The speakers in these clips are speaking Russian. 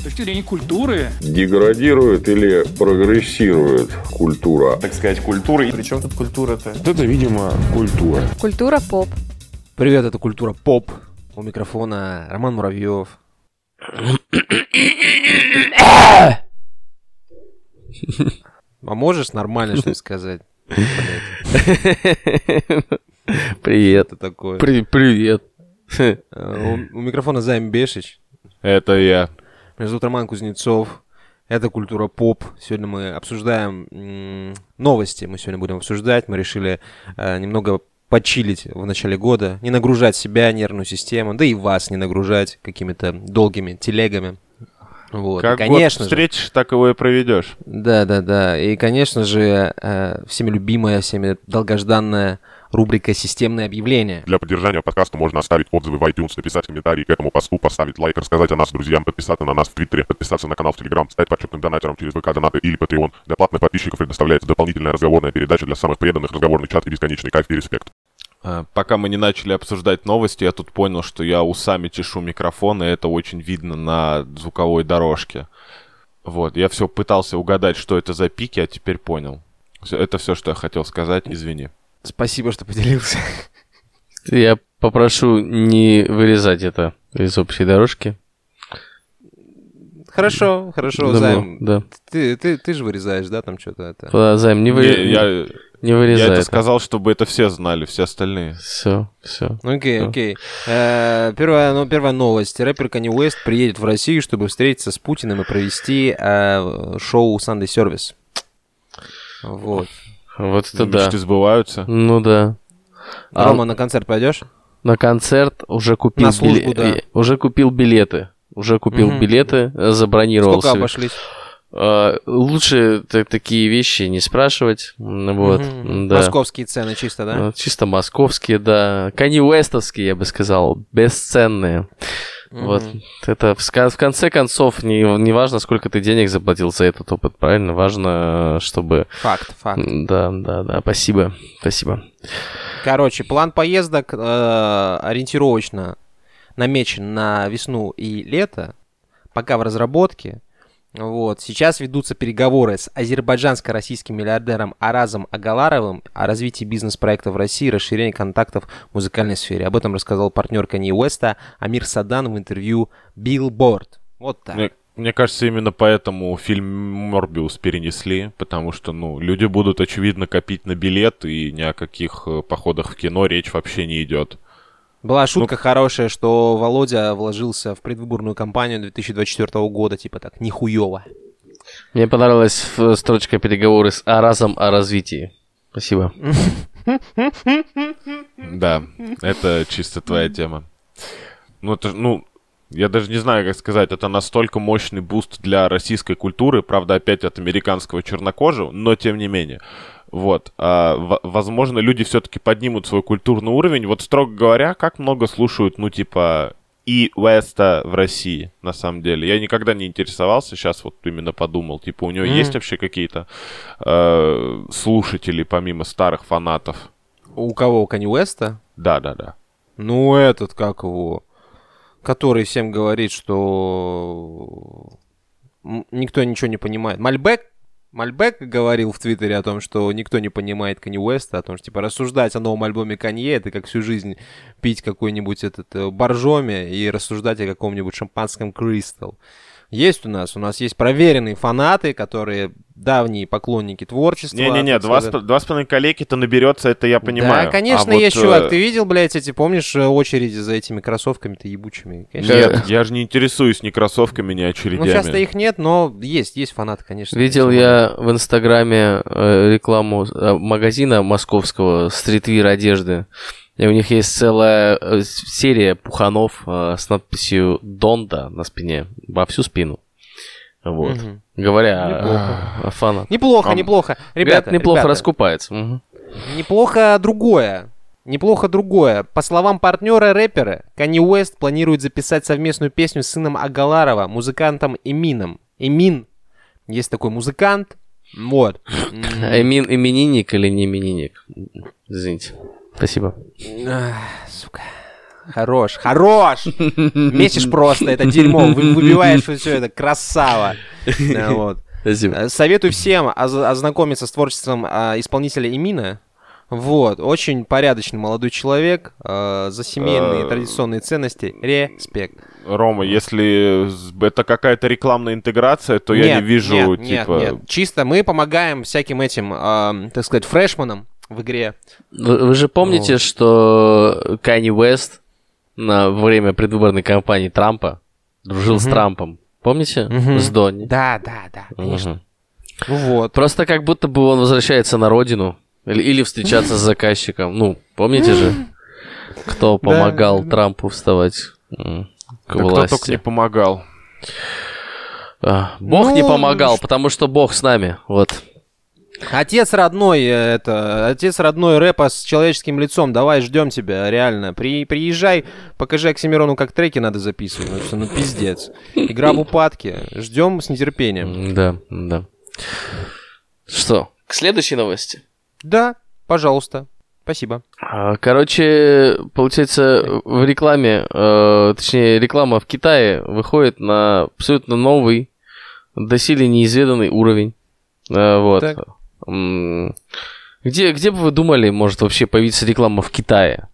С точки зрения культуры. Деградирует или прогрессирует культура? Так сказать, культура. Причем тут культура-то? Это, видимо, культура. Культура поп. Привет, это Культура Поп. У микрофона Роман Муравьев. А можешь нормально что-нибудь сказать? Привет. Это такое. При- Привет. Э, У у микрофона Займ Бешич. Это я. Меня зовут Роман Кузнецов. Это Культура Поп. Сегодня мы обсуждаем новости. Мы сегодня будем обсуждать. Мы решили э, немного почилить в начале года, не нагружать себя, нервную систему, да и вас не нагружать какими-то долгими телегами. Вот. Как и, конечно год же, встретишь, так его и проведешь. Да, да, да. И, конечно же, э, всеми любимая, всеми долгожданная рубрика «Системные объявления». Для поддержания подкаста можно оставить отзывы в iTunes, написать комментарий к этому посту, поставить лайк, рассказать о нас друзьям, подписаться на нас в Твиттере, подписаться на канал в Телеграм, стать почетным донатером через ВК Донаты или Patreon. Для платных подписчиков предоставляется дополнительная разговорная передача для самых преданных, разговорный чат и бесконечный кайф и респект. А, Пока мы не начали обсуждать новости, я тут понял, что я усами чешу микрофон, и это очень видно на звуковой дорожке. Вот, я все пытался угадать, что это за пики, а теперь понял. Это все, что я хотел сказать, извини. Спасибо, что поделился. Я попрошу не вырезать это из общей дорожки. Хорошо, хорошо, Думаю, Займ. Да. Ты, ты, ты же вырезаешь, да, там что-то это? Да, Займ, не, вы... Не, я, не я вырезай это сказал, чтобы это все знали, все остальные. Все, все. Окей, Да. окей. Э, Первая, ну, первая новость. Рэпер Kanye Уэст приедет в Россию, чтобы встретиться с Путиным и провести э, шоу Sunday Service. Вот. Вот это да. Мечты сбываются. Ну да. А Рома, на концерт пойдешь? на концерт уже купил На службу, биле- да. Уже купил билеты. Уже купил Мгм. билеты, э, забронировал. Сколько себе. обошлись? А, Лучше та- такие вещи не спрашивать. Вот. Мгм. Да. Московские цены чисто, да? Ну, Чисто московские, да. Канни Уэстовские, я бы сказал. Бесценные. Вот. Мгм. Это в, в конце концов не, не важно, сколько ты денег заплатил за этот опыт, правильно? Важно, чтобы... Факт, факт. Да, да, да. Спасибо. Спасибо. Короче, план поездок э, ориентировочно намечен на весну и лето, пока в разработке. Вот. Сейчас ведутся переговоры с азербайджанско-российским миллиардером Аразом Агаларовым о развитии бизнес-проекта в России и расширении контактов в музыкальной сфере. Об этом рассказал партнер Канье Уэста Амир Садан в интервью Billboard. Вот так. Мне, мне кажется, именно поэтому фильм Морбиус перенесли, потому что, ну, люди будут, очевидно, копить на билет, и ни о каких э, походах в кино речь вообще не идет. Была шутка хорошая, что Володя вложился в предвыборную кампанию 2024 года, типа так, нихуево. Мне понравилась э, строчка переговоры с Аразом о развитии. Спасибо. Да, это чисто твоя тема. Ну, это, ну, я даже не знаю, как сказать, это настолько мощный буст для российской культуры, правда, опять от американского чернокожего, но тем не менее. Вот, а, возможно, люди все-таки поднимут свой культурный уровень. Вот, строго говоря, как много слушают, ну, типа, и Уэста в России, на самом деле. Я никогда не интересовался, сейчас вот именно подумал, типа, у него Мгм. есть вообще какие-то э, слушатели, помимо старых фанатов? У кого? У Канье Уэста? Да-да-да. Ну, этот, как его, который всем говорит, что никто ничего не понимает. Мальбек? Мальбек говорил в Твиттере о том, что никто не понимает Канье Уэста, о том, что, типа, рассуждать о новом альбоме Канье, это как всю жизнь пить какой-нибудь этот э, боржоми и рассуждать о каком-нибудь шампанском Кристалл. Есть у нас, у нас есть проверенные фанаты, которые давние поклонники творчества. Не-не-не, два, сказать. с- два с половиной коллеги-то наберется, это я понимаю. Да, конечно, А вот, есть, э, чувак. Ты видел, блядь, эти, помнишь, э, очереди за этими кроссовками-то ебучими? Конечно. Нет, я же не интересуюсь ни кроссовками, ни очередями. Ну, сейчас-то их нет, но есть, есть фанаты, конечно. Видел я в Инстаграме э, рекламу магазина московского стритвир одежды. И у них есть целая э, серия пуханов э, с надписью «Донда» на спине, во всю спину. Вот. Мгм. Говоря о- Неплохо. о, фанах. Неплохо, А, неплохо. Ребят, Ребята, неплохо ребята, раскупается. Мгм. Неплохо другое. Неплохо другое. По словам партнера рэпера, Канье Уэст планирует записать совместную песню с сыном Агаларова, музыкантом Эмином. Эмин. Есть такой музыкант. Вот. Эмин именинник или не именинник? Извините. Спасибо. ах, Сука. Хорош, хорош! Месишь просто это дерьмо, вы- выбиваешь все это, красава. Да, вот. Спасибо. Э, Советую всем оз- ознакомиться с творчеством а, исполнителя Имина. Вот, очень порядочный молодой человек, э, за семейные Э, традиционные ценности. Респект. Рома, если это какая-то рекламная интеграция, то я Нет, не вижу, нет, типа... нет, нет. Чисто мы помогаем всяким этим, ам, так сказать, фрешманам в игре. Вы, вы же помните, что Канни Уэст на время предвыборной кампании Трампа дружил с Трампом? Помните? Мгм. С Донни. Да, да, да, конечно. Ну вот. Просто как будто бы он возвращается на родину. Или, или встречаться с заказчиком. Ну, помните же, кто помогал Трампу вставать к Да кто власти? только не помогал. А, Бог Ну, не помогал, потому что Бог с нами. Вот. Отец родной, э, это, отец родной рэпа с человеческим лицом, давай ждем тебя, реально. При, приезжай, покажи Оксимирону, как треки надо записывать, потому что, ну, пиздец. Игра в упадке, ждем с нетерпением. Да, да. Что, к следующей новости? Да, пожалуйста, спасибо. А, Короче, получается, в рекламе, э, точнее, реклама в Китае выходит на абсолютно новый, доселе неизведанный уровень. Э, Вот. Так. Где, где бы вы думали, может вообще появиться реклама в Китае?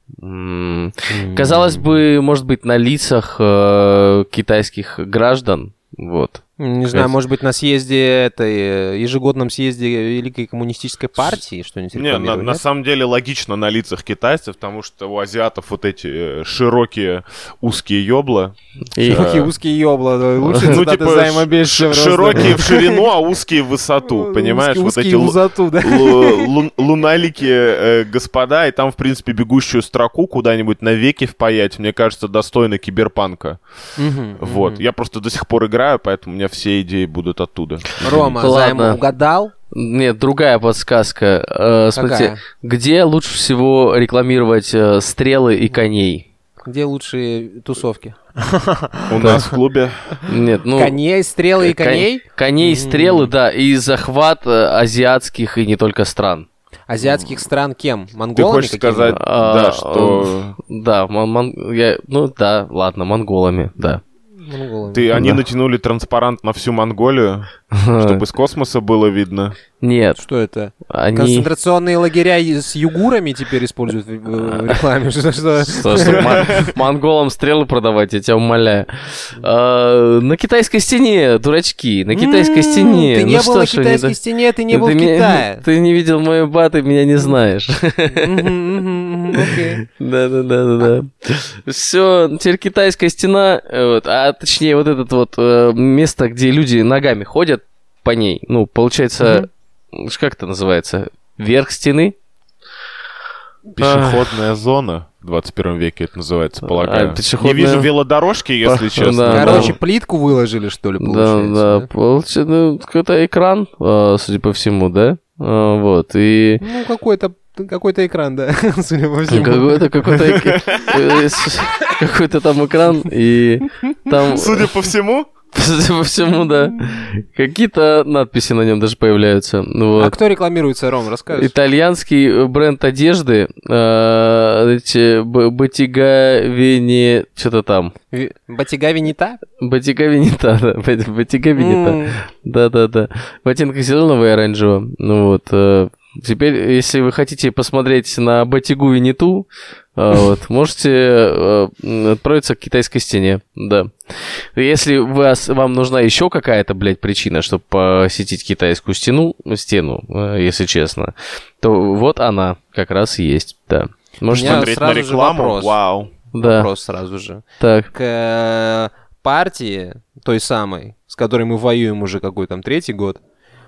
Казалось бы, может быть, на лицах э, китайских граждан. Вот. Не знаю, может быть, на съезде этой, э, ежегодном съезде Великой коммунистической партии что-нибудь Не, на, на самом деле логично на лицах китайцев, потому что у азиатов вот эти э, широкие узкие ёбла. И- Какие узкие ёбла, да, лучше Ну, типа, широкие в ширину, а узкие в высоту, понимаешь? Вот эти луналики э, господа, и там, в принципе, бегущую строку куда-нибудь навеки впаять, мне кажется, достойно киберпанка. Вот. Я просто до сих пор играю, поэтому у меня все идеи будут оттуда. Рома, Ладно. займ угадал? Нет, другая подсказка. Э, смотрите, Какая? где лучше всего рекламировать э, стрелы и коней? Где лучшие тусовки? У нас в клубе Нет, ну... коней, стрелы и кон- коней? Коней, стрелы, да, и захват э, азиатских и не только стран. Азиатских стран кем? ты Монголами хочешь какими? сказать, А, да, что Да, ну да, ладно, монголами, да. Монголами. ты, они Да. натянули транспарант на всю Монголию, чтобы из космоса было видно. Нет, Что это? они... Концентрационные лагеря с югурами теперь используют в, в- в рекламе? Что, что? Что, чтоб мон- монголам стрелы продавать, я тебя умоляю. А, на китайской стене, дурачки, на китайской стене. Ты Ну не был что на не китайской стене, ты не был в меня- Китае. Ты не видел мою баты, меня не знаешь. Мгм, мгм, мгм, окей. Да, да, да, да, да. Все, теперь китайская стена, э, а точнее вот этот вот э, место, где люди ногами ходят по ней. Ну, получается, ш- как это называется? Верх стены? Пешеходная зона в 21 веке это называется, полагаю. А, пешеходная- Не вижу велодорожки, если честно. да, Короче, да. плитку выложили, что ли, Да, получается? да, получается, ну, какой-то экран, э, судя по всему, да? А, Вот, и Ну, какой-то какой-то экран, да, судя по всему. какой-то какой-то э, какой-то там экран, и там, Судя по всему, по всему, да, какие-то надписи на нем даже появляются. Ну, А вот. кто рекламируется, Ром, расскажешь? Итальянский э, бренд одежды, э, эти Батига Вени, что-то там. Батига Венита? Батига Венита, да, Бат- Батига Венита. Да-да-да. В оттенках зеленого и оранжевого. Ну вот. Теперь, если вы хотите посмотреть на Батигу Виниту, э, вот, можете м, отправиться к китайской стене, да. Если вас, вам нужна еще какая-то, блядь, причина, чтобы посетить китайскую стену, стену, э, если честно, то вот она как раз и есть, да. Можете, смотреть на рекламу, вопрос. вау. да, Вопрос сразу же. так. К э, партии, той самой, с которой мы воюем уже какой там третий год.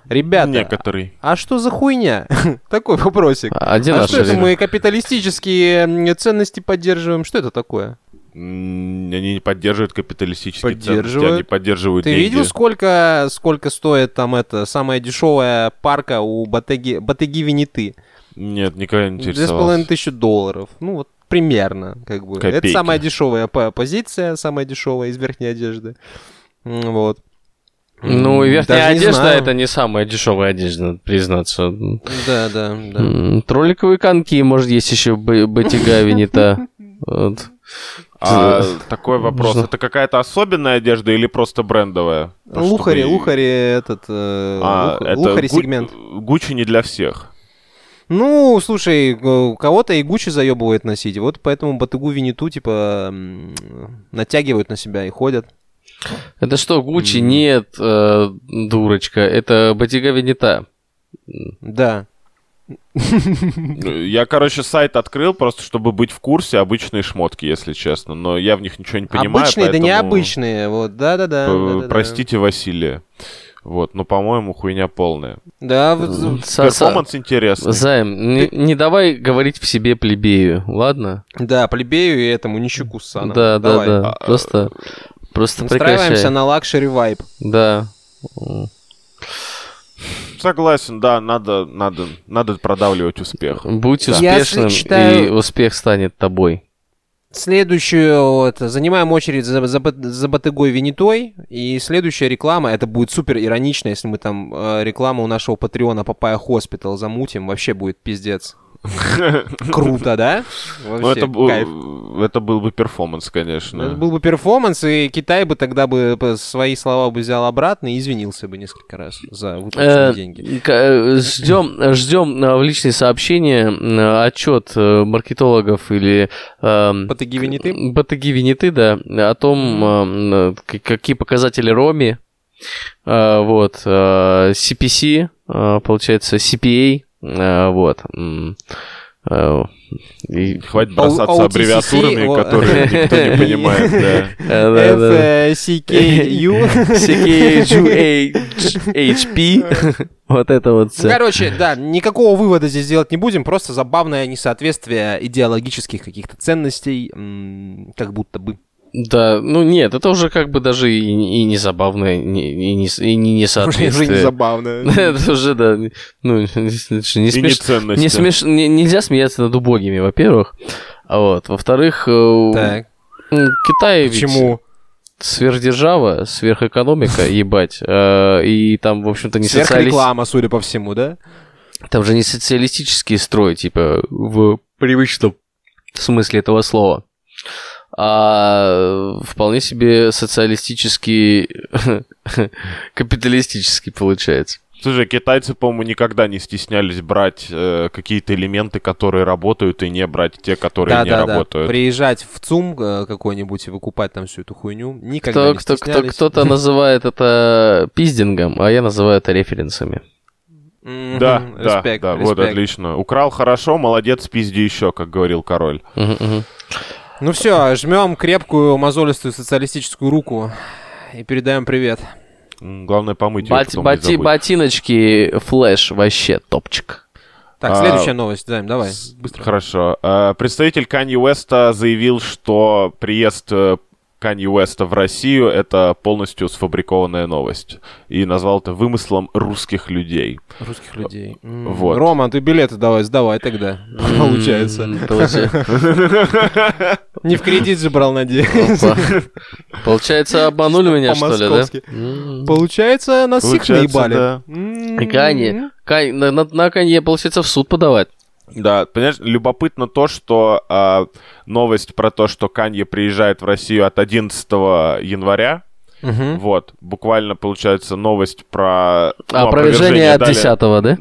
Ребята, Некоторый. а что за хуйня? Такой вопросик. Один А что это мы капиталистические ценности поддерживаем? Что это такое? Они не поддерживают капиталистические ценности, Поддерживают. они поддерживают Ты деньги. видел, сколько, сколько стоит там это самая дешевая парка у Батеги, Батеги Вениты? Нет, никогда не Две с интересовался. половиной тысячи долларов. Ну вот примерно, как бы. Это Копейки. самая дешевая по- позиция, самая дешевая из верхней одежды. Вот. Ну, и верхняя даже не одежда знаю. это не самая дешевая одежда, надо признаться. Да, да, да. Тролликовые коньки, может, есть еще Батига Винита. Вот. А такой вопрос. Это какая-то особенная одежда или просто брендовая? Лухари, чтобы- лухари этот... э, А, лух- это лухари сегмент. Гуччи не для всех. Ну, слушай, э, кого-то и Гуччи заебывает носить. Вот поэтому Батыгу Виниту, типа, натягивают на себя и ходят. Это что, Гуччи? Нет, э, дурочка, это Батига Венета. Да. Я, короче, сайт открыл просто, чтобы быть в курсе. Обычные шмотки, если честно. Но я в них ничего не понимаю. Обычные, да поэтому, необычные. Вот, да-да-да. Простите, Василия. Вот, но, по-моему, хуйня полная. Да, вот, Перформанс интересный. Займ, не, не давай говорить в себе плебею, ладно? да, плебею и этому нищуку с. Да, да, да. А, Просто, просто Настраиваемся прекращай. на luxury vibe. Да. Согласен, да, надо, надо, надо продавливать успех. Будь Я успешным, считаю- и успех станет тобой. Следующую, вот, занимаем очередь за, за, за Боттегой Венетой. И следующая реклама, это будет супер иронично, если мы там э, рекламу у нашего патреона Papaya Hospital замутим. Вообще будет пиздец. Круто, да? Ну, это, был- кайф. это был бы перформанс, конечно. Это был бы перформанс, и Китай бы тогда бы по- свои слова бы взял обратно и извинился бы несколько раз за выплаченные Э, деньги. э, Ждем, ждем э, в личные сообщения отчет маркетологов или эм, Боттеги Венеты? Боттеги Венеты, да, о том, э, к- какие показатели ROMI, вот, CPC, получается, CPA, вот. м, э, и- Хватит бросаться OTCC, аббревиатурами, о- которые никто не понимает, да. э, да, да. FCKU. CKHP, вот это вот Ну, всё. Короче, да, никакого вывода здесь делать не будем, просто забавное несоответствие идеологических каких-то ценностей, как будто бы. Да, ну нет, это уже как бы даже и, и не забавно, и не, и не, и не несоответствие. уже не забавно. Это уже, да, ну, не, И не смеш- нельзя смеяться над убогими, во-первых. А вот, во-вторых, э, Китай ведь почему? сверхдержава, сверхэкономика, ебать, э, и там, в общем-то, не социалист... Сверхреклама, судя по всему, да? Там же не социалистический строй, типа, в привычном смысле этого слова. А вполне себе социалистический, капиталистический получается. Слушай, китайцы, по-моему, никогда не стеснялись брать э, какие-то элементы, которые работают, и не брать те, которые Да, не да, да. работают. Приезжать в ЦУМ э, какой-нибудь и выкупать там всю эту хуйню. Никогда Кто, не кто, кто, стеснялись. кто-то называет это пиздингом, а я называю это референсами. Да, да, респект, да, вот отлично. Украл хорошо, молодец, пизди еще, как говорил король. Ну все, жмем крепкую мозолистую социалистическую руку и передаем привет. Главное помыть ее Бати- ботиночки флэш вообще топчик. Так, А, следующая новость, Займ, давай. Быстро. Хорошо. Э, Представитель Канье Уэста заявил, что приезд э, Канье Уэста в Россию — это полностью сфабрикованная новость. И назвал это вымыслом русских людей. Русских людей. М, Вот. Рома, ты билеты давай, сдавай тогда. Получается. М, получается. Не в кредит же брал, надеюсь. Получается, обманули меня, что ли, да? Получается, нас всех наебали. Канье. Кань- на, на, на Канье, получается, в суд подавать. Да, понимаешь, любопытно то, что а, новость про то, что Канье приезжает в Россию от 11 января, Мгм. вот, буквально получается новость про... ну, А опровержение от дали- 10 да?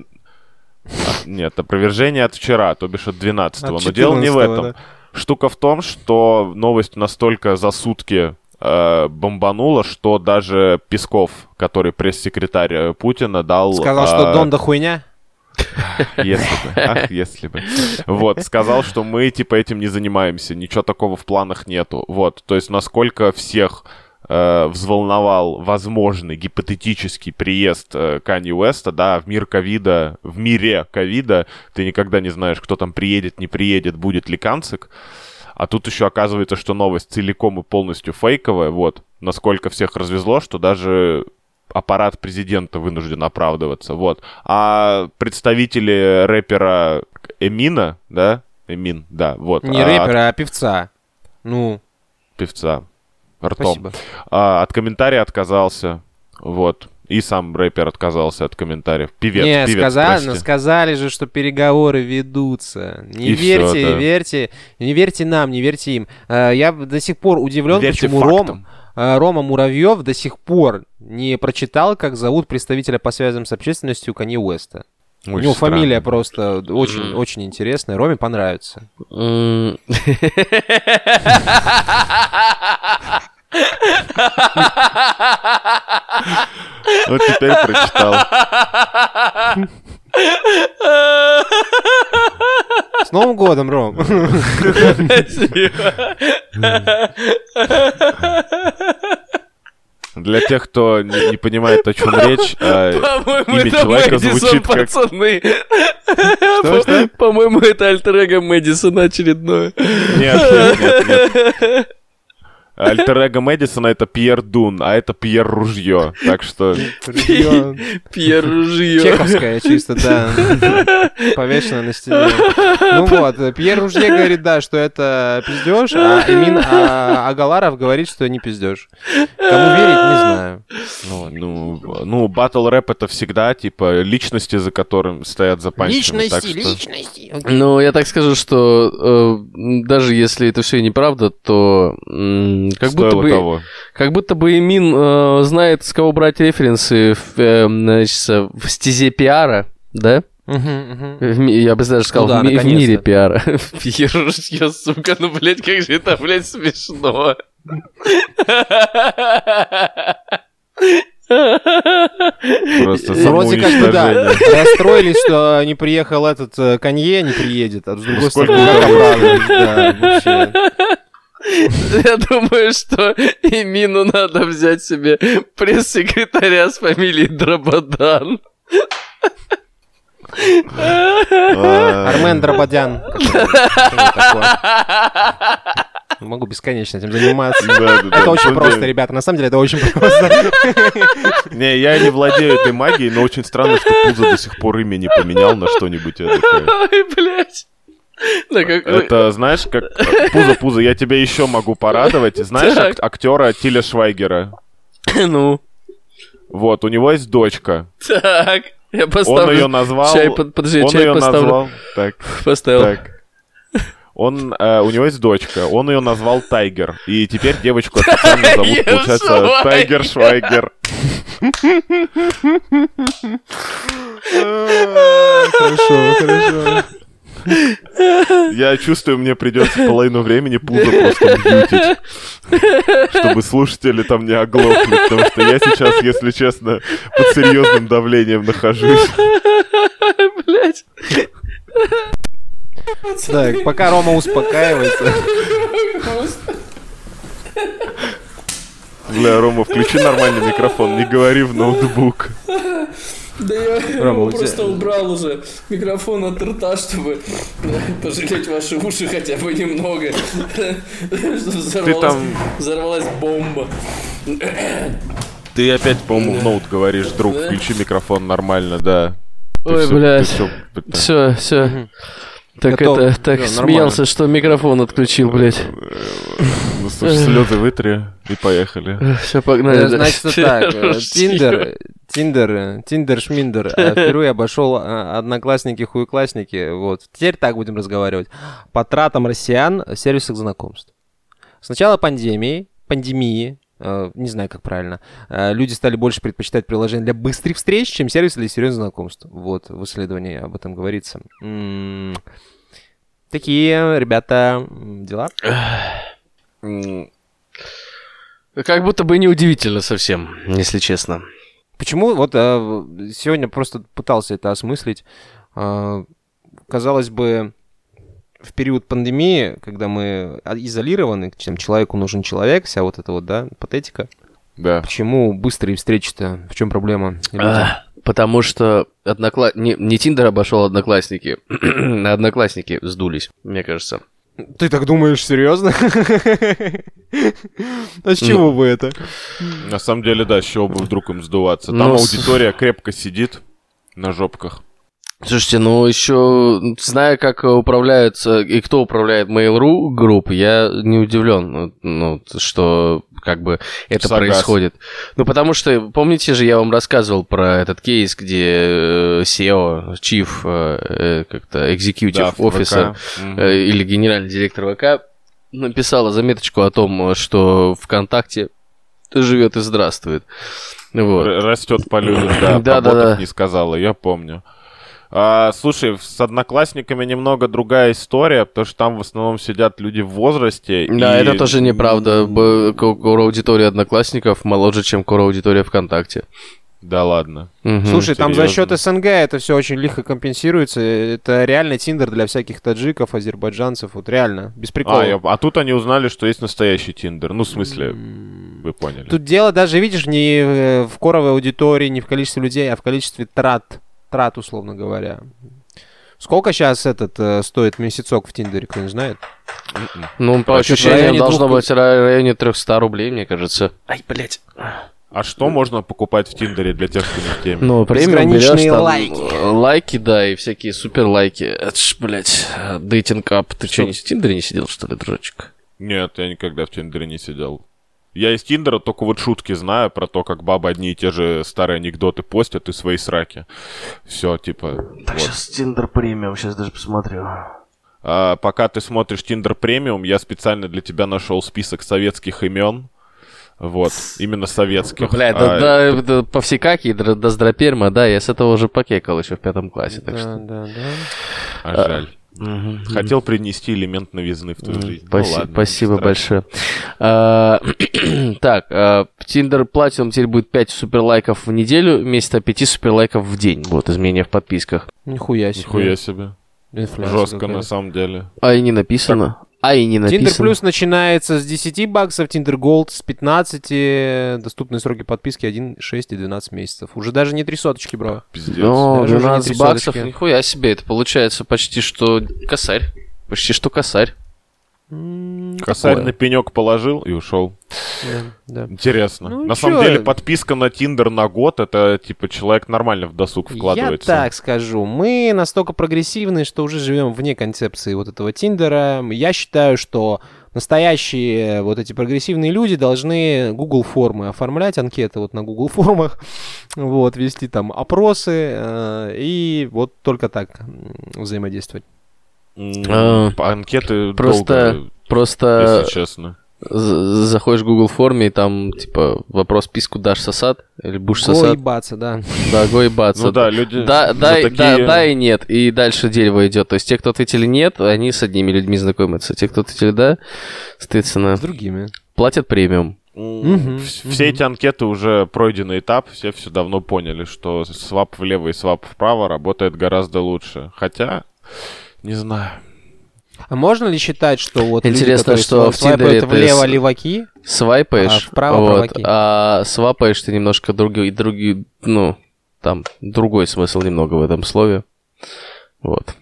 Нет, опровержение от вчера, то бишь от 12 От Но дело не в 14-го, этом. да. Штука в том, что новость настолько за сутки э, бомбанула, что даже Песков, который пресс-секретарь э, Путина, дал... Сказал, э, что Дон да хуйня. Если бы, ах, если бы. Вот, сказал, что мы, типа, этим не занимаемся, ничего такого в планах нету. Вот, то есть насколько всех э, взволновал возможный гипотетический приезд э, Уэста, да, в мир ковида, в мире ковида, ты никогда не знаешь, кто там приедет, не приедет, будет ли канцик. А тут еще оказывается, что новость целиком и полностью фейковая, вот, насколько всех развезло, что даже аппарат президента вынужден оправдываться, вот. А представители рэпера Эмина, да, Эмин, да, вот. Не а, рэпера, а певца. Ну, от певца ртом. спасибо. А, от комментария отказался, вот. И сам рэпер отказался от комментариев. Певец, Не, певец, сказали, прости. ну, сказали же, что переговоры ведутся. Не И верьте, всё, да. верьте, не верьте нам, не верьте им. Э, Я до сих пор удивлен, Верьте почему фактам. Ром, Рома Муравьев до сих пор не прочитал, как зовут представителя по связям с общественностью Канье Уэста. У Очень него странно. фамилия просто очень, Мгм. очень интересная. Роме понравится. Вот теперь прочитал. С Новым годом, Ром! Для тех, кто не, не понимает, о чем речь, э, По-моему, имя это человека Мэдисон, звучит как... пацаны. Что, что? По-моему, это альтер Мэдисона очередное. Нет, нет, нет, нет. Альтер-эго Мэдисона это Пьер Дун, а это Пьер Ружье. Так что Пьер Ружье. Чеховская чисто, да. Повешена на стене. Ну вот, Пьер Ружье говорит, да, что это пиздеж, а Эмин а, Агаларов говорит, что не пиздеж. Кому верить, не знаю. Ну, ну, ну, батл рэп это всегда, типа, личности, за которым стоят за панчами. что- личности. Ну, я так скажу, что э, даже если это все неправда, то как будто Стоило бы того. как будто бы Эмин э, знает, с кого брать референсы в, э, значит, в стезе пиара, да? В я бы даже сказал, Ну да, в, в мире пиара. Ружье, сука, ну, блядь, как же это, блядь, смешно. Просто Вроде как бы, да, расстроились, что не приехал этот э, Канье, не приедет, а с другой стороны, да, вообще. Я думаю, что Эмину надо взять себе пресс-секретаря с фамилией Драбадан. А, Армен Драбадян. Могу бесконечно этим заниматься. да, да, да, Это очень на самом просто, ребята. На самом деле это очень просто. Не, я не владею этой магией, но очень странно, что Пузо до сих пор имя не поменял на что-нибудь. Ой, блядь. Это, знаешь, как... Пузо, Пузо, я тебя еще могу порадовать. Знаешь актера Тиля Швайгера? Ну, Вот, у него есть дочка. так. Я Он поставлю. ее назвал... Чай, под- подожди, он чай ее поставлю. назвал... Так, Поставил. так. Он, э, у него есть дочка, он ее назвал Тайгер. И теперь девочку официально зовут, получается. Тайгер Швайгер. Хорошо, хорошо. Я чувствую, мне придется половину времени пузо просто мьютить, чтобы слушатели там не оглохли, потому что я сейчас, если честно, под серьезным давлением нахожусь. Блядь. Так, пока Рома успокаивается. Бля, Рома, включи нормальный микрофон, не говори в ноутбук. Да я Рома, его у тебя- просто убрал уже микрофон от рта, чтобы пожалеть ваши уши хотя бы немного. Чтобы взорвалась- там- Взорвалась бомба. Ты опять, по-моему, в ноут говоришь, друг, включи микрофон нормально, да. Ты Ой, всё- блядь. это- Все, все. Так Готов. это, так Да, смеялся, что микрофон отключил, блядь. Слезы вытри и поехали. Все, погнали. Э, Значит, так. э, Тиндер, Тиндер, э, Тиндер Шминдер э, впервые обошел э, одноклассники, хуеклассники. Вот. Теперь так будем разговаривать. По тратам россиян в сервисах знакомств. С начала пандемии, пандемии, э, не знаю, как правильно, э, люди стали больше предпочитать приложения для быстрых встреч, чем сервисы для серьезных знакомств. Вот, в исследовании об этом говорится. Такие, ребята, дела. Как будто бы неудивительно совсем, если честно. Почему? Вот э, сегодня просто пытался это осмыслить. Э, казалось бы, в период пандемии, когда мы а- изолированы, чем человеку нужен человек, вся вот эта вот, да, патетика. Да. Почему быстрые встречи-то? В чем проблема? А, Потому что однокла... не, не Тиндер обошел одноклассники, а одноклассники сдулись, мне кажется. Ты так думаешь, серьезно? А с чего бы это? На самом деле, да, с чего бы вдруг им сдуваться. Там Ну, с- аудитория крепко сидит на жопках. Слушайте, ну еще, зная, как управляются и кто управляет Mail.ru групп, я не удивлен, ну, ну, что как бы это Согласен. происходит. Ну, потому что, помните же, я вам рассказывал про этот кейс, где э, SEO, Chief, э, э, как-то Executive Да, Officer ВК. Э, или генеральный директор ВК написала заметочку о том, что ВКонтакте живет и здравствует. Вот. Растет по людям, да. Да, да, да. не сказала, я помню. А, слушай, с одноклассниками немного другая история, потому что там в основном сидят люди в возрасте. Да, и- это тоже неправда. Кора аудитория одноклассников моложе, чем кора аудитория ВКонтакте. Да ладно. Мгм. Слушай, там за счет. СНГ это все очень лихо компенсируется. Это реально Тиндер для всяких таджиков, азербайджанцев. Вот реально, без прикола. А, я- а тут они узнали, что есть настоящий Тиндер. Ну, в смысле, вы поняли. Тут дело даже, видишь, не э, в коровой аудитории, не в количестве людей, а в количестве трат. Трат, условно говоря. Сколько сейчас этот э, стоит месяцок в Тиндере, кто не знает? Ну, по в ощущениям, районе должно двух- быть в районе 300 рублей, мне кажется. Ай, блядь. А что можно покупать в Тиндере для тех, кто не в теме? Ну, премиум Безграничные берешь там лайки. э, лайки, да, и всякие супер лайки. Это ж, блядь, дейтинг ап. Ты что, не в Тиндере не сидел, что ли, дружочек? Нет, я никогда в Тиндере не сидел. Я из Тиндера только вот шутки знаю про то, как бабы одни и те же старые анекдоты постят и свои сраки. Все, типа, вот. сейчас Тиндер премиум, сейчас даже посмотрю. А, пока ты смотришь Tinder премиум, я специально для тебя нашел список советских имен. Вот, именно советских. Блядь, А, да, да, да, по всекаки, да, до здраперма, да, я с этого уже покекал еще в пятом классе, так Да, что... да, да. а жаль. Хотел принести элемент новизны в твою жизнь. Ну Спаси- ладно, Спасибо большое. А, Так, а, Tinder Platinum теперь будет 5 суперлайков в неделю вместо 5 суперлайков в день. Вот изменения в подписках. Нихуя себе. Нихуя себе. Инфляция Жестко какая-то. на самом деле. А и не написано. А и не написано. Tinder Plus начинается с 10 баксов, Tinder Gold с 15, доступные сроки подписки 1, 6 и 12 месяцев. Уже даже не три соточки, бро. Пиздец. Ну, Даже уже не 12 три баксов, соточки. нихуя себе. Это получается почти что косарь. Почти что косарь. Косарь на пенек положил и ушел. Да, да. Интересно. Ну, на чё? самом деле, подписка на Тиндер на год, это типа человек нормально в досуг вкладывается. Я так скажу. Мы настолько прогрессивны, что уже живем вне концепции вот этого Тиндера. Я считаю, что настоящие вот эти прогрессивные люди должны Google формы оформлять, анкеты вот на Google формах, вот, вести там опросы э, и вот только так взаимодействовать. А, Анкеты Просто, долго, просто если честно. заходишь в Google форме и там, типа, вопрос писку дашь сосад или будешь Го сосад. ебаться, да. Да, го ебаться. Ну да, люди Да, да, и- такие- да, да и нет. И дальше дерево идет. То есть те, кто ответили нет, они с одними людьми знакомятся. Те, кто ответили да, соответственно, С другими. платят премиум. Вс- Все эти анкеты уже пройденный этап, все все давно поняли, что свап влево и свап вправо работает гораздо лучше. Хотя, не знаю. А можно ли считать, что вот люди, Интересно, которые что в Тиндере ты влево с- леваки, Свайпаешь, А вправо вот, праваки. а свапаешь ты немножко другие, другие, ну, там, другой смысл немного в этом слове. Вот.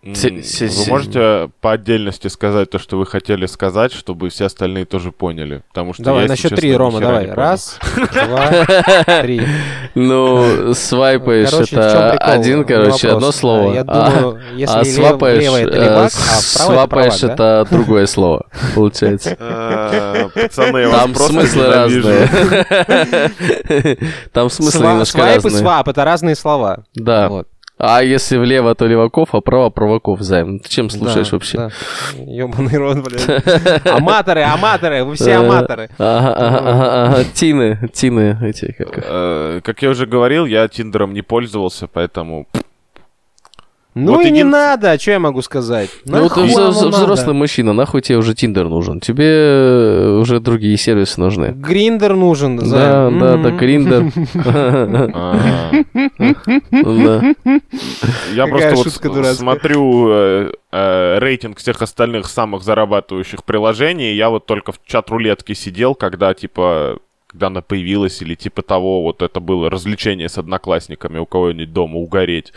Вы можете по отдельности сказать то, что вы хотели сказать, чтобы все остальные тоже поняли? Потому что Давай, я, на счет три, Рома, давай. Раз, два, три. Ну, свайпаешь это прикол? один, короче, Вопрос. одно слово. Я а- а свапаешь, это э, левак, а вправо это свапаешь правак, да? это другое слово, получается. Э, Пацаны, я Там смыслы разные. Там смыслы немножко Свайп и разные. свап — это разные слова. Да. А если влево, то леваков, а право праваков займ. Ты чем слушаешь Да, вообще? да. Ёбаный рот, блядь. Аматоры, аматоры, вы все Э, аматоры. Ага, ага, ага, ага. Тины, тины эти, как. Э, Как я уже говорил, я Тиндером не пользовался, поэтому... Ну Вот и не един- надо, что я могу сказать? Ну, ты Нахуй взро- оно надо? взрослый мужчина, нахуй тебе уже Тиндер нужен? Тебе э, уже другие сервисы нужны. Гриндер нужен. Да, да, да, Мгм. Гриндер. а, Да. Я просто вот смотрю э, э, рейтинг всех остальных самых зарабатывающих приложений. Я вот только в чат рулетки сидел, когда типа когда она появилась, или типа того, вот это было развлечение с одноклассниками у кого-нибудь дома угореть.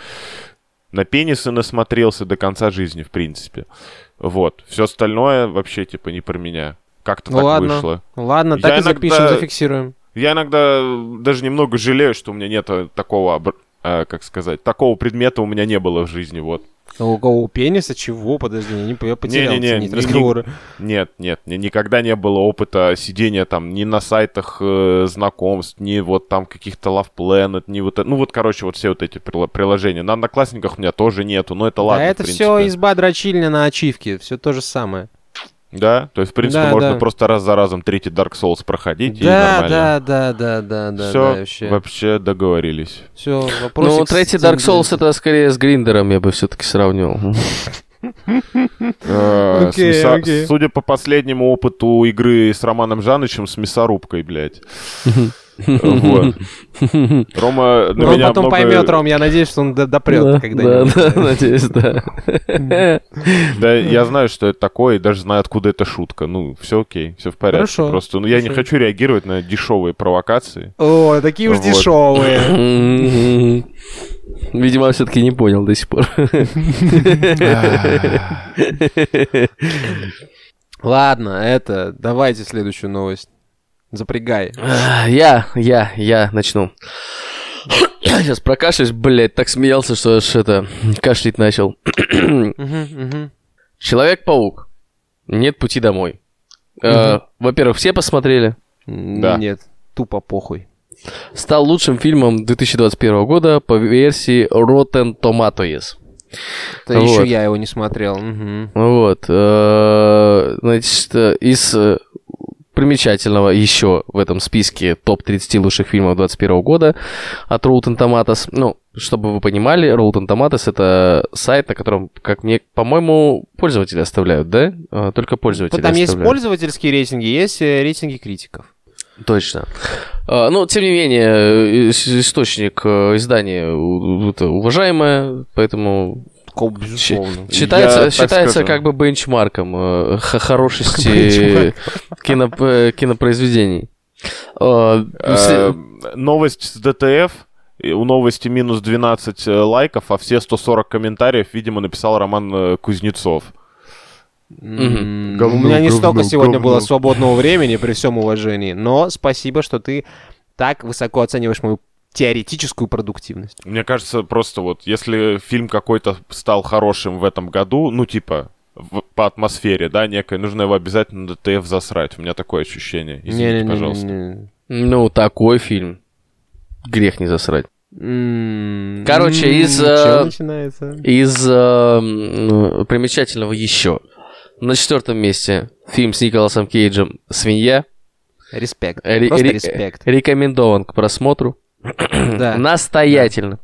На пенисы насмотрелся до конца жизни, в принципе. Вот. Все остальное вообще, типа, не про меня. Как-то Ну так ладно. вышло. Ладно, Я так и иногда- запишем, зафиксируем. Я иногда даже немного жалею, что у меня нет э, такого а, как сказать, такого предмета у меня не было в жизни, вот. У кого у пениса чего? Подожди, я, не, я потерял Не-не-не, нить не- разговора. Нет, нет, ни- никогда не было опыта сидения там ни на сайтах э, знакомств, ни вот там каких-то Love Planet, ни вот... э- Ну вот, короче, вот все вот эти приложения. На Одноклассниках у меня тоже нету, но это Да ладно, это в все изба дрочильня на ачивке, все то же самое. Да? То есть, в принципе, Да, можно да. просто раз за разом третий Dark Souls проходить и Да, нормально. да, да, да, да, да, Все, да, вообще. вообще договорились. Все, вопросик Ну, третий Dark Souls это скорее с Гриндером я бы все-таки сравнил. Э. Судя по последнему опыту игры с Романом Жанычем, с мясорубкой, блядь. Вот. Рома на он меня потом много- поймет, Ром, я надеюсь, что он допрет Да, когда-нибудь. да, да, надеюсь, да. Да, я знаю, что это такое, и даже знаю, откуда эта шутка. Ну, все окей, все в порядке. Хорошо, Просто ну, я не хочу реагировать на дешевые провокации. О, такие уж Вот. дешевые. Видимо, все-таки не понял до сих пор. Ладно, это, давайте следующую новость. Запрягай. Я, я, я начну. Сейчас прокашляюсь, блядь, так смеялся, что аж это, кашлять начал. Человек-паук. Нет пути домой. Э, Во-первых, все посмотрели. Да. Нет, тупо похуй. Стал лучшим фильмом 2021 года по версии Rotten Tomatoes. Это еще Вот. я его не смотрел. мгм. Вот. э, Значит, э, из примечательного еще в этом списке топ-30 лучших фильмов 2021 года от Rotten Tomatoes. Ну, чтобы вы понимали, Rotten Tomatoes это сайт, на котором, как мне, по-моему, пользователи оставляют, да? Э, Только пользователи Там есть оставляют. пользовательские рейтинги, есть э, рейтинги критиков. Точно. А, Ну, тем не менее, э, ис- источник э, издания уважаемое, поэтому Ко- Безусловно. считается, Я считается скажу. как бы бенчмарком э, хорошести кино- э, кинопроизведений. Э, Новость с ДТФ. У новости минус 12 э, лайков, а все 140 комментариев, видимо, написал Роман Кузнецов. Говно, У меня не говно, столько сегодня говно. было свободного времени, при всем уважении, но спасибо, что ты так высоко оцениваешь мою теоретическую продуктивность. Мне кажется, просто вот, если фильм какой-то стал хорошим в этом году, ну, типа, в- по атмосфере, да, некой, нужно его обязательно на ДТФ засрать. У меня такое ощущение. Извините, пожалуйста. Не-не-не-не. Ну, такой фильм. Грех не засрать. М, Короче, из, э? Из э, м, примечательного еще. На четвертом месте фильм с Николасом Кейджем «Свинья». Респект. Ре- Просто ре- респект. Рекомендован к просмотру. Да. Настоятельно.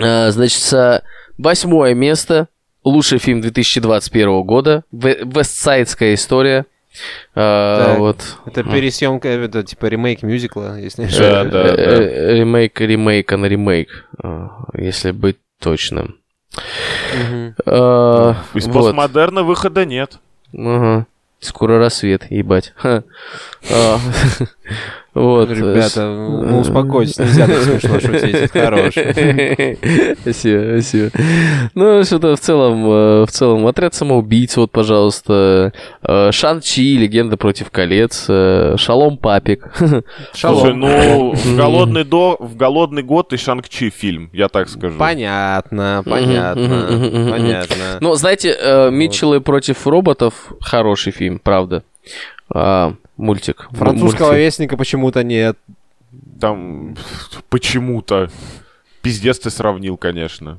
А, Значит, с- восьмое место. Лучший фильм 2021 года. Ве- Вестсайдская история. А. Вот. Это пересъемка, это типа ремейк мюзикла, если не Да, ошибаюсь. да, Э, да. э, Ремейк ремейка на ремейк, а, если быть точным. Ну, А, Из вот. постмодерна выхода нет. Ага. Скоро рассвет, ебать. Вот. Ребята, ну успокойтесь, нельзя так смешно шутить, это хорош. Спасибо, спасибо. Ну, что-то в целом, э, в целом, отряд самоубийц, вот, пожалуйста, э, Шан-Чи, Легенда против колец, э, Шалом Папик. Слушай, Шалом. ну, в голодный, до, в голодный год и Шанг-Чи фильм, я так скажу. Понятно, понятно, понятно. Ну, знаете, Митчеллы против роботов хороший фильм, правда. А, Мультик. Французского мультфильм. вестника почему-то нет. Там почему-то. Пиздец ты сравнил, конечно.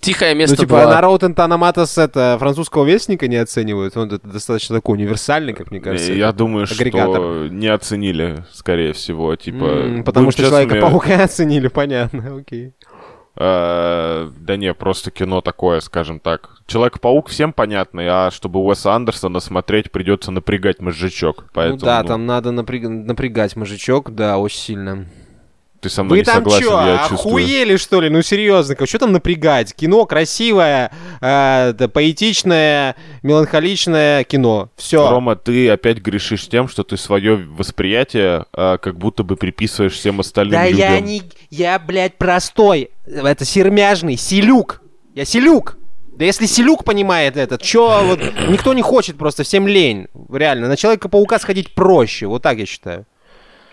Тихое Ну, место типа, два. на Rotten Tomatoes это французского вестника не оценивают. Он это достаточно такой универсальный, как мне кажется. Я думаю, агрегатор. что не оценили, скорее всего. Типа, М, Потому будем что честными, Человека-паука оценили, понятно, окей. Э, да не, просто кино такое, скажем так. Человек-паук всем понятный, а чтобы Уэса Андерсона смотреть, придется напрягать мозжечок. Поэтому ну да, ну, там надо напряг- напрягать мужичок, да, очень сильно. Ты со мной Вы не там согласен, чё, я чувствую. охуели, что ли? Ну, серьезно, что там напрягать? Кино красивое, э, да, поэтичное, меланхоличное кино. Все. Рома, ты опять грешишь тем, что ты свое восприятие а, как будто бы приписываешь всем остальным Да людям. я не... Я, блядь, простой. Это сермяжный. Селюк. Я селюк. Да если Селюк понимает это, чё вот... Никто не хочет просто, всем лень. Реально, на Человека-паука сходить проще. Вот так я считаю.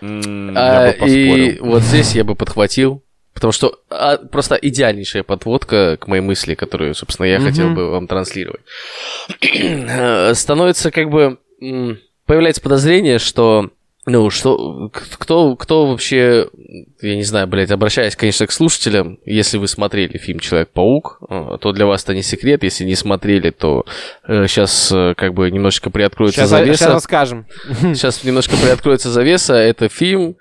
М, А, я бы поспорил. и вот здесь я бы подхватил, Потому что а, просто идеальнейшая подводка к моей мысли, которую, собственно, я хотел бы вам транслировать. Э, Становится как бы... Появляется подозрение, что ну, что, кто, кто вообще, я не знаю, блядь, обращаясь, конечно, к слушателям, если вы смотрели фильм «Человек-паук», э, то для вас это не секрет, если не смотрели, то сейчас как бы немножечко приоткроется Сейчас, завеса. расскажем. Сейчас немножко приоткроется завеса. Это фильм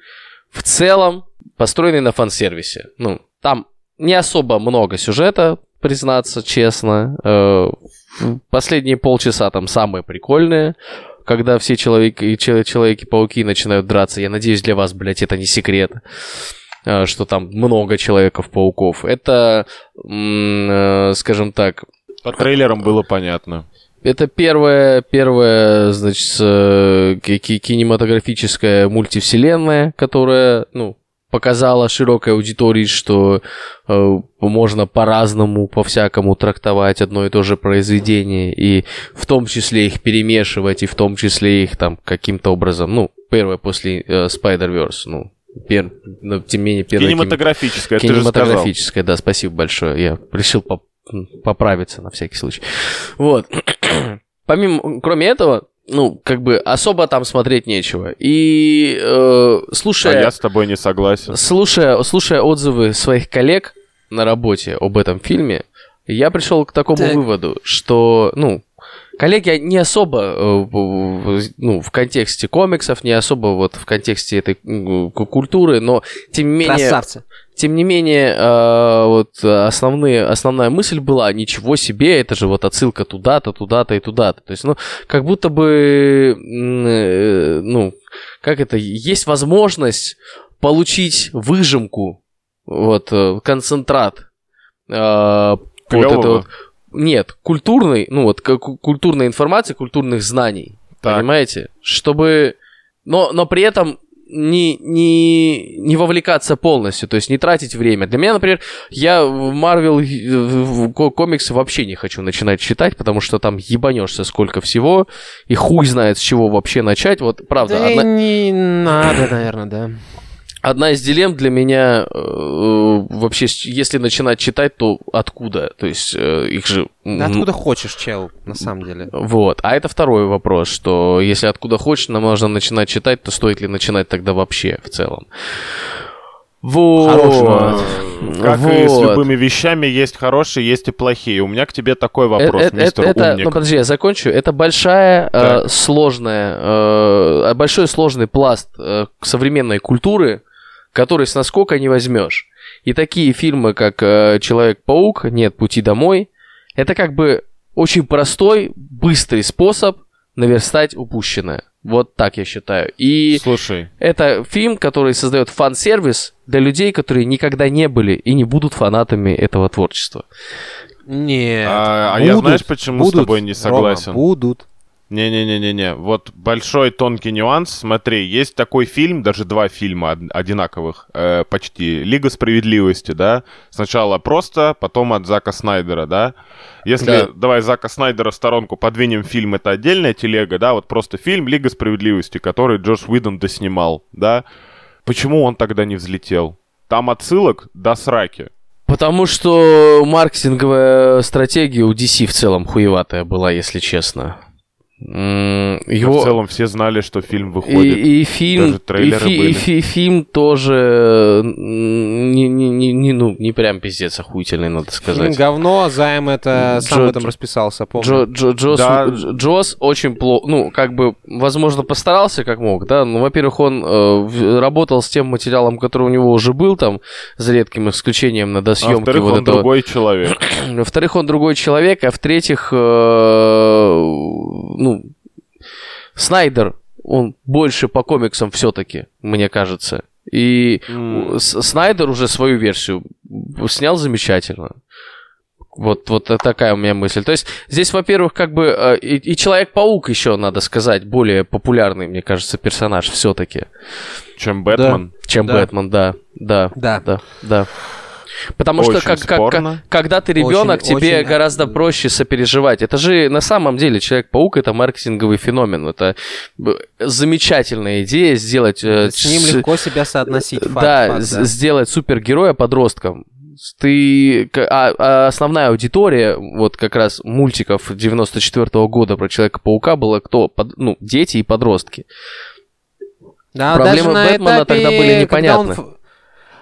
в целом построенный на фан-сервисе. Ну, там не особо много сюжета, признаться честно. Э, Последние полчаса там самые прикольные. Когда все человеки, чел- человеки-пауки начинают драться. Я надеюсь, для вас, блядь, это не секрет. э, Что там много человеков-пауков. Это, э, скажем так, По трейлерам было понятно. это первая, первая, значит, э, ки- ки- кинематографическая мультивселенная, которая, ну, показала широкой аудитории, что э, можно по-разному, по-всякому трактовать одно и то же произведение, и в том числе их перемешивать, и в том числе их там каким-то образом, ну, первое после э, Spider-Verse, ну, пер- но, тем не менее, первое Кинематографическое, сказал. Кинематографическое, да, спасибо большое. Я решил поп- поправиться на всякий случай. Вот. Помимо, кроме этого, ну, как бы особо там смотреть нечего. И э, А слушая, я с тобой не согласен. слушая, слушая отзывы своих коллег на работе об этом фильме, я пришел к такому Так. выводу, что, ну, коллеги не особо, э, ну, в контексте комиксов, не особо вот в контексте этой культуры, но тем не менее... Красавцы. Тем не менее, э, вот основные, основная мысль была, ничего себе, это же вот отсылка туда-то, туда-то и туда-то. То есть, ну, как будто бы, э, ну, как это, есть возможность получить выжимку, вот, концентрат э, вот это вот, нет, культурной, ну вот, как культурной информации, культурных знаний, Так. понимаете? Чтобы, но, но при этом не, не, не вовлекаться полностью, то есть не тратить время. Для меня, например, я в Марвел э, комиксы вообще не хочу начинать читать, потому что там ебанешься сколько всего, и хуй знает с чего вообще начать. Вот, правда, Да одна- не надо, наверное, да. Одна из дилемм для меня э, вообще, если начинать читать, то откуда? То есть э, их же... Да откуда хочешь, чел, на самом деле. Вот. А это второй вопрос, что если откуда хочешь, нам можно начинать читать, то стоит ли начинать тогда вообще в целом? Вот. Хороший Как и с Вот. любыми вещами, есть хорошие, есть и плохие. У меня к тебе такой вопрос, э- мистер это, умник. ну подожди, я закончу. Это большая, э, сложная, э, большой сложный пласт э, современной культуры, который с наскока не возьмешь. И такие фильмы, как э, Человек-паук, Нет пути домой, это как бы очень простой, быстрый способ наверстать упущенное. Вот так я считаю. И Слушай, это фильм, который создает фан-сервис для людей, которые никогда не были и не будут фанатами этого творчества. Нет. А- а я знаешь, почему с тобой не согласен? Рома, будут. Не-не-не-не-не. Вот большой тонкий нюанс. Смотри, есть такой фильм, даже два фильма од- одинаковых, э, почти. Лига справедливости, да? Сначала просто, потом от Зака Снайдера, да? Если, Да. давай Зака Снайдера в сторонку подвинем фильм, это отдельная телега, да? Вот просто фильм Лига справедливости, который Джош Уидон доснимал, да? Почему он тогда не взлетел? Там отсылок до сраки. Потому что маркетинговая стратегия у DC в целом хуеватая была, если честно. М, Но Его... В целом все знали, что фильм выходит. И, и фильм, Даже трейлеры и, фи- были. и фи- фильм тоже м, не, не, не, не, ну, не прям пиздец охуительный, надо Фильм сказать. говно, Займ это сам Джо- в этом расписался, помню. Джо, Джо- Джос, Да. Дж- Джос очень плохо, ну, как бы, возможно, постарался как мог, да, но, во-первых, он э, в- работал с тем материалом, который у него уже был там, за редким исключением на А досъемке во-вторых, вот он этого. другой человек. Во-вторых, он другой человек, а в-третьих, э, ну, Снайдер, он больше по комиксам все-таки, мне кажется. И С- Снайдер уже свою версию снял замечательно. Вот, вот такая у меня мысль. То есть здесь, во-первых, как бы э, и, и Человек-паук еще, надо сказать, более популярный, мне кажется, персонаж все-таки, Чем Бэтмен. чем Да. Бэтмен, да, да, Да. да, да. Потому что Очень как, как- спорно. как- когда ты ребенок, Очень- тебе очень- гораздо проще сопереживать. Это же на самом деле Человек-паук это маркетинговый феномен. Это б- замечательная идея сделать... э, С ним с- легко себя соотносить. Факт, да, факт, с- да. сделать супергероя подростком. Ты, а, а основная аудитория, вот как раз мультиков 94 года про Человека-паука была кто? Под- ну, дети и подростки. Да, Проблемы даже на Бэтмена этапе, тогда были когда он непонятны.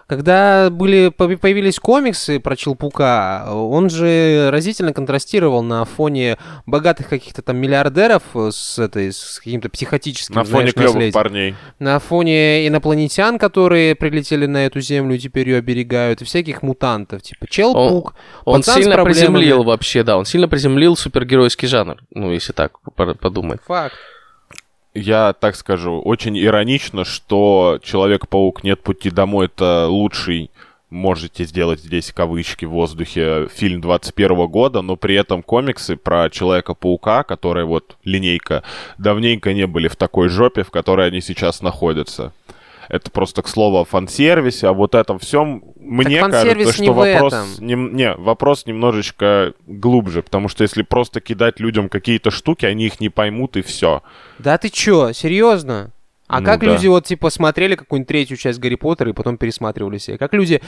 Когда были, по- появились комиксы про Челпука, он же разительно контрастировал на фоне богатых каких-то там миллиардеров с, этой, с каким-то психотическим На фоне клевых наследием. парней. На фоне инопланетян, которые прилетели на эту землю и теперь ее оберегают, и всяких мутантов, типа Челпук. Он с сильно приземлил вообще, да, он сильно приземлил супергеройский жанр, ну, если так подумать. Факт. Я так скажу, очень иронично, что Человек-паук Нет пути домой это лучший, можете сделать здесь кавычки в воздухе, фильм 21 года, но при этом комиксы про Человека-паука, которые вот линейка, давненько не были в такой жопе, в которой они сейчас находятся. Это просто к слову о фан-сервисе, а вот этом всем мне фан-сервис кажется, не что в вопрос, нем- не, вопрос немножечко глубже, потому что если просто кидать людям какие-то штуки, они их не поймут и все. Да ты чё, серьезно? А Ну как да. люди вот типа смотрели какую-нибудь третью часть Гарри Поттера и потом пересматривали себе? Как люди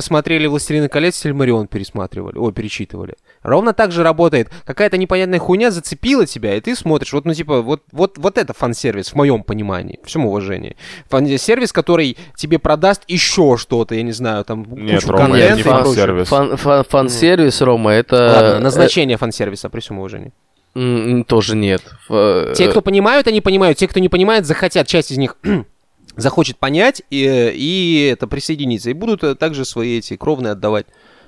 смотрели «Властелина колец» Сильмарион пересматривали, о, перечитывали? Ровно так же работает. Какая-то непонятная хуйня зацепила тебя, и ты смотришь. Вот, ну типа, вот, вот, вот это фан-сервис в моем понимании, в всем уважении. Фан-сервис, который тебе продаст еще что-то, я не знаю, там Нет, кучу Рома, это контента не и прочее. фан-сервис. Фан- фан- Фан-сервис, Рома, это... Ладно, э, назначение фан-сервиса, при всем уважении. Тоже нет. Ф- Те, э, кто понимают, они понимают. Те, кто не понимает, захотят. Часть из них захочет понять и, и это присоединиться. И будут э, также свои эти кровные отдавать.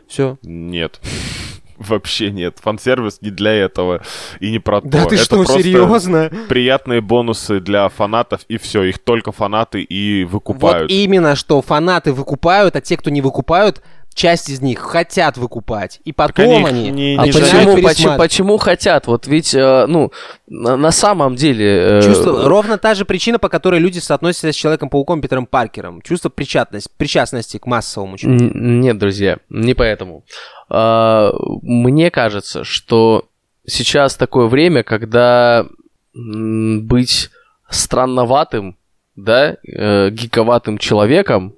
Все. Нет. Вообще нет. Фан-сервис не для этого и не про Да то. ты Это что, серьезно? Приятные бонусы для фанатов, и все. Их только фанаты и Вот выкупают. именно, что фанаты выкупают, а те, кто не выкупают, часть из них хотят выкупать. И потом они они... не- А не почему, почему, почему хотят? Вот ведь, э, ну, на, на самом деле... э, Чувство, ровно та же причина, по которой люди соотносятся с Человеком-пауком Питером Паркером. Чувство причастности, причастности к массовому чувству. Нет, друзья, не поэтому. А, Мне кажется, что сейчас такое время, когда быть странноватым, да, э, гиковатым человеком,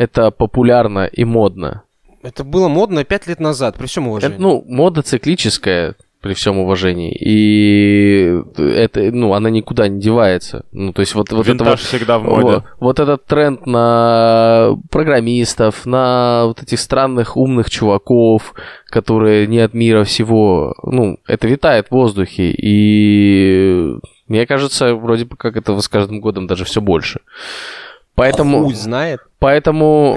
это популярно и модно. Это было модно пять лет назад, при всем уважении. Это, ну, мода циклическая, при всем уважении. И это, ну, она никуда не девается. Ну, то есть вот, вот это вот всегда в моде. вот, вот этот тренд на программистов, на вот этих странных умных чуваков, которые не от мира всего, ну, это витает в воздухе, и мне кажется, вроде бы как этого с каждым годом даже все больше. Поэтому, Хуй знает. Поэтому,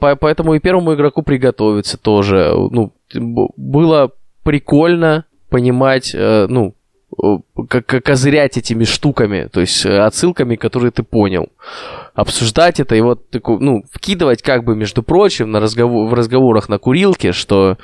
по- поэтому и первому игроку приготовиться тоже. Ну, было прикольно понимать, э, ну, как как козырять этими штуками, то есть э, отсылками, которые ты понял. Обсуждать это и вот такую, ну, вкидывать как бы, между прочим, на разговор, в разговорах на курилке, что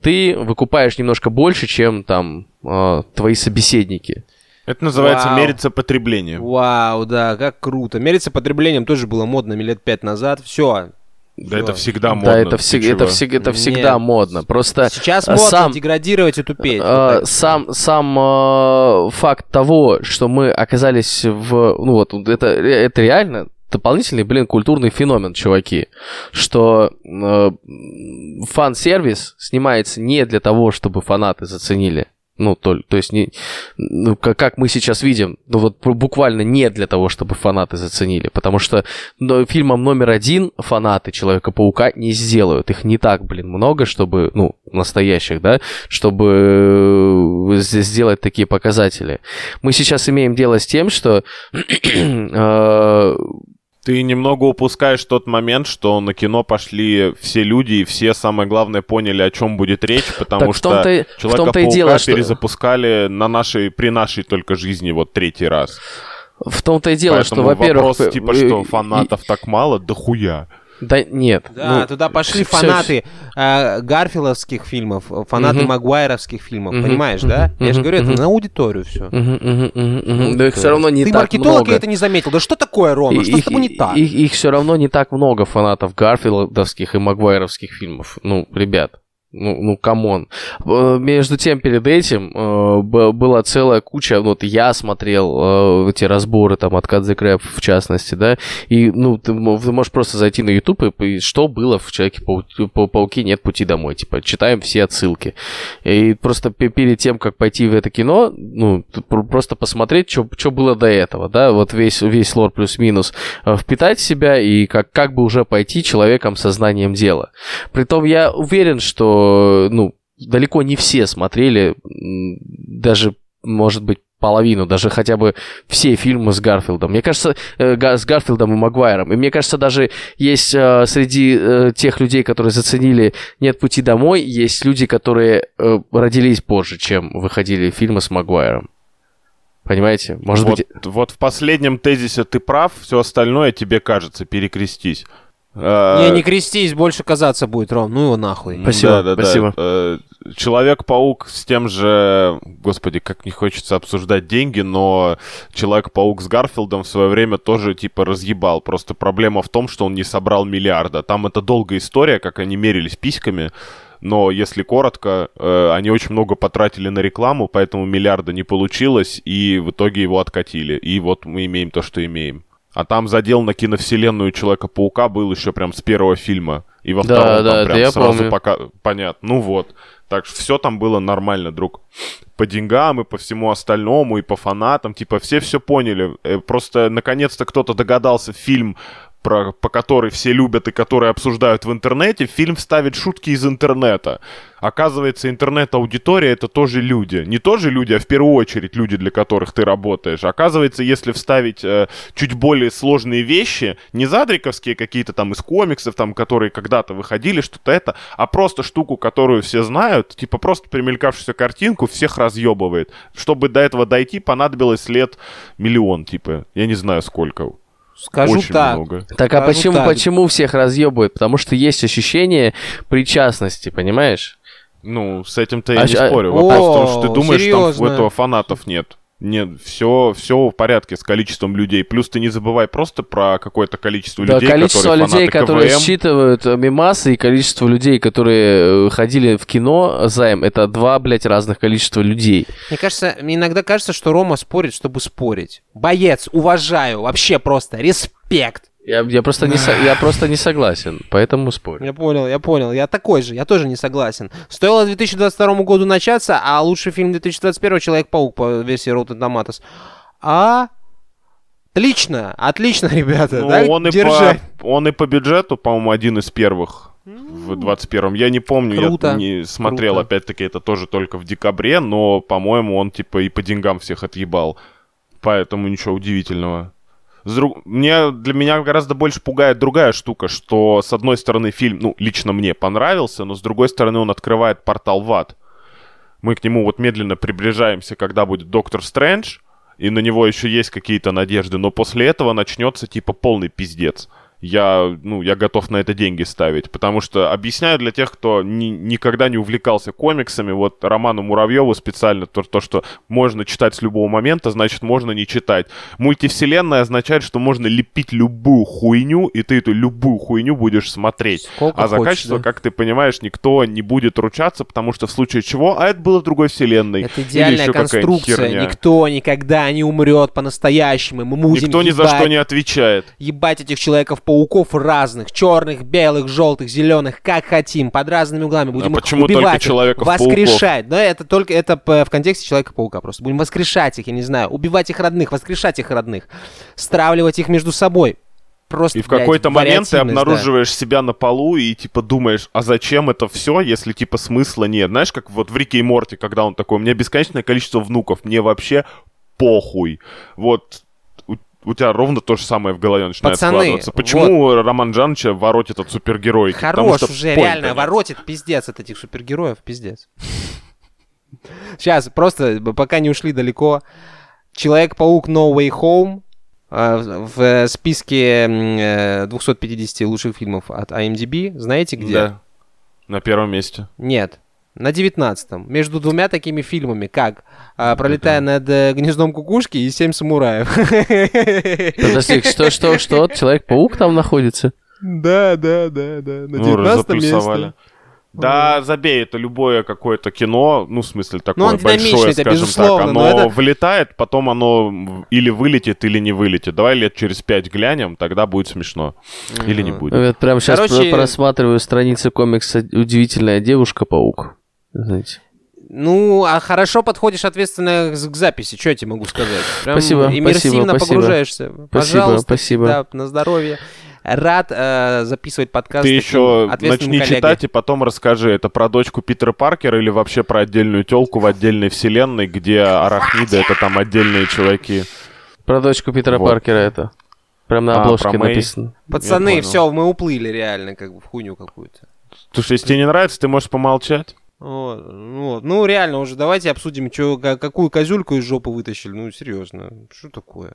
ты выкупаешь немножко больше, чем там э, твои собеседники. Это называется Вау. мериться потреблением. Вау, да, как круто. Мериться потреблением тоже было модно лет пять назад. Все. Да это всегда модно. да, это, всег- это, всег- это Нет. всегда модно. Просто Сейчас э, модно сам, деградировать и тупеть. Вот э, так. сам сам э, факт того, что мы оказались в... Ну вот, это, это реально дополнительный, блин, культурный феномен, чуваки. Что э, фан-сервис снимается не для того, чтобы фанаты заценили. Ну, то, то есть, не, ну, как, как мы сейчас видим, ну вот буквально не для того, чтобы фанаты заценили. Потому что ну, фильмом номер один фанаты Человека-паука не сделают. Их не так, блин, много, чтобы, ну, настоящих, да, чтобы э, сделать такие показатели. Мы сейчас имеем дело с тем, что э, Ты немного упускаешь тот момент, что на кино пошли все люди, и все, самое главное, поняли, о чем будет речь, потому Так что том-то и- в том-то и Человека-паука дело, что- перезапускали на нашей, при нашей только жизни вот третий раз. в том-то и дело, Поэтому что, во-первых... вопрос, типа, э, что и- фанатов так мало, да хуя. Да нет. Да, ну, туда пошли всё- фанаты э, Гарфиловских фильмов, фанаты Мгм. Магуайровских фильмов, Мгм, понимаешь, мгм, да? Я же говорю, это мгм. на аудиторию все. Мгм, мгм, мгм. Да их все равно не Ты так маркетолог много. и это не заметил. Да что такое, Рома? И- Что с их- тобой не так? Их, все равно не так много фанатов Гарфилдовских и Магуайровских фильмов. Ну, ребят, ну, ну, камон. Э, Между тем, перед этим э, была целая куча, ну, вот я смотрел э, эти разборы, там, от the Crab, в частности, да, и, ну, ты, ты можешь просто зайти на YouTube и, и что было в Человеке-пауке нет пути домой, типа, читаем все отсылки. И просто пе- перед тем, как пойти в это кино, ну, просто посмотреть, что было до этого, да, вот весь, весь лор плюс-минус, э, впитать в себя и как, как бы уже пойти человеком со знанием дела. Притом я уверен, что, ну, далеко не все смотрели, даже, может быть, половину, даже хотя бы все фильмы с Гарфилдом. Мне кажется, э, с Гарфилдом и Магуайром. И мне кажется, даже есть э, среди э, тех людей, которые заценили «Нет пути домой», есть люди, которые э, родились позже, чем выходили фильмы с Магуайром. Понимаете? Может вот, быть... вот в последнем тезисе ты прав, все остальное тебе кажется, перекрестись. Э, Не, не крестись, больше казаться будет, Ром. Ну его нахуй. Спасибо, Да, да, да. спасибо. Э, Человек-паук с тем же, господи, как не хочется обсуждать деньги, но Человек-паук с Гарфилдом в свое время тоже типа разъебал. Просто проблема в том, что он не собрал миллиарда. Там это долгая история, как они мерились письками. Но если коротко, э, они очень много потратили на рекламу, поэтому миллиарда не получилось, и в итоге его откатили. И вот мы имеем то, что имеем. А там задел на киновселенную Человека-паука был еще прям с первого фильма. И во Да, втором да, там прям сразу помню. пока... Понятно. Ну вот. Так что все там было нормально, друг. По деньгам и по всему остальному, и по фанатам. Типа все все поняли. Э, Просто наконец-то кто-то догадался фильм про, по который все любят и который обсуждают в интернете, фильм вставит шутки из интернета. Оказывается, интернет-аудитория это тоже люди. Не тоже люди, а в первую очередь люди, для которых ты работаешь. Оказывается, если вставить э, чуть более сложные вещи, не задриковские какие-то там из комиксов, там, которые когда-то выходили, что-то это, а просто штуку, которую все знают, типа просто примелькавшуюся картинку, всех разъебывает. Чтобы до этого дойти, понадобилось лет миллион, типа. Я не знаю сколько. Скажу Очень так. много. Так а Скажу почему, так. почему всех разъебывают? Потому что есть ощущение причастности, понимаешь? Ну, с этим-то я А не а- спорю. Вопрос в том, что ты думаешь, там серьезно? у этого фанатов нет. Нет, все, все в порядке с количеством людей. Плюс ты не забывай просто про какое-то количество Да, людей, количество которые людей, фанаты которые КВМ. считывают э, мемасы, и количество людей, которые э, ходили в кино займ, это два, блядь, разных количества людей. Мне кажется, мне иногда кажется, что Рома спорит, чтобы спорить. Боец, уважаю, вообще просто респект. Я, я, просто, не, со- я просто не согласен, поэтому спорю. Я понял, я понял. Я такой же, я тоже не согласен. Стоило 2022 году начаться, а лучший фильм 2021 Человек-паук по версии Rotten Tomatoes. А... Отлично, отлично, ребята. Ну, да, он, и держать. по, он и по бюджету, по-моему, один из первых в 21-м. Я не помню, Круто, я не смотрел, круто. опять-таки, это тоже только в декабре, но, по-моему, он типа и по деньгам всех отъебал. Поэтому ничего удивительного. Друг- Мне, для меня гораздо больше пугает другая штука, что, с одной стороны, фильм, ну, лично мне понравился, но, с другой стороны, он открывает портал в ад. Мы к нему вот медленно приближаемся, когда будет Доктор Стрэндж, и на него еще есть какие-то надежды, но после этого начнется, типа, полный пиздец. Я, ну, я готов на это деньги ставить, потому что объясняю для тех, кто ни- никогда не увлекался комиксами, вот Роману Муравьеву специально то, то, что можно читать с любого момента, значит, можно не читать. Мультивселенная означает, что можно лепить любую хуйню, и ты эту любую хуйню будешь смотреть. Сколько а за хочешь, качество, да. как ты понимаешь, никто не будет ручаться, потому что в случае чего, а это было в другой вселенной. Это идеальная конструкция. Никто никогда не умрет по-настоящему. Мы будем Никто ни за ебать, что не отвечает. ебать этих человеков-пауков разных. Черных, белых, желтых, зеленых. Как хотим. Под разными углами. Будем их А почему только убивать их, Человеков-пауков? Воскрешать. Да, это только это в контексте Человека-паука просто. Будем воскрешать их, я не знаю. Убивать их родных, воскрешать их родных. Стравливать их между собой. Просто, И в какой-то момент ты вариативность, да. обнаруживаешь себя на полу и типа думаешь, а зачем это все, если типа смысла нет? Знаешь, как вот в Рике и Морте, когда он такой, у меня бесконечное количество внуков, мне вообще похуй. Вот у, тебя ровно то же самое в голове начинает Пацаны, складываться. Почему Роман Джановича воротит от супергероики? Хорош что уже, реально, нет. воротит пиздец от этих супергероев, пиздец. Сейчас, просто пока не ушли далеко. Человек-паук No Way Home А, В э, списке м, э, 250 лучших фильмов от IMDb, знаете где? Да. На первом месте. Нет. На 19-м. Между двумя такими фильмами, как а, «Пролетая над э, гнездом кукушки» и «Семь самураев». Подожди, что, что, что? Человек-паук там находится? Да, да, да, да. На Ну, 19 заплюсовали. месте. Да, забей, это любое какое-то кино, ну, в смысле, такое он динамичный, большое, это скажем так, но оно это- вылетает, потом оно или вылетит, или не вылетит. Давай лет через пять глянем, тогда будет смешно. Или не будет. Я прямо сейчас Короче- просматриваю страницы комикса «Удивительная девушка-паук». Знаете. Ну, а хорошо подходишь ответственно к записи, что я тебе могу сказать? Прям Спасибо, Иммерсивно спасибо, спасибо. погружаешься. Спасибо, Пожалуйста, спасибо. всегда на здоровье. Рад э, записывать подкаст. Ты еще начни коллегой. читать и потом расскажи, это про дочку Питера Паркера или вообще про отдельную телку в отдельной вселенной, где арахниды это там отдельные чуваки. Про дочку Питера Вот. Паркера это. Прям на А, обложке написано. Пацаны, все, мы уплыли реально, как бы в хуйню какую-то. Слушай, если тебе не нравится, ты можешь помолчать. Вот, вот. ну, реально уже давайте обсудим, чё, ка- какую козюльку из жопы вытащили. Ну, серьезно, что такое?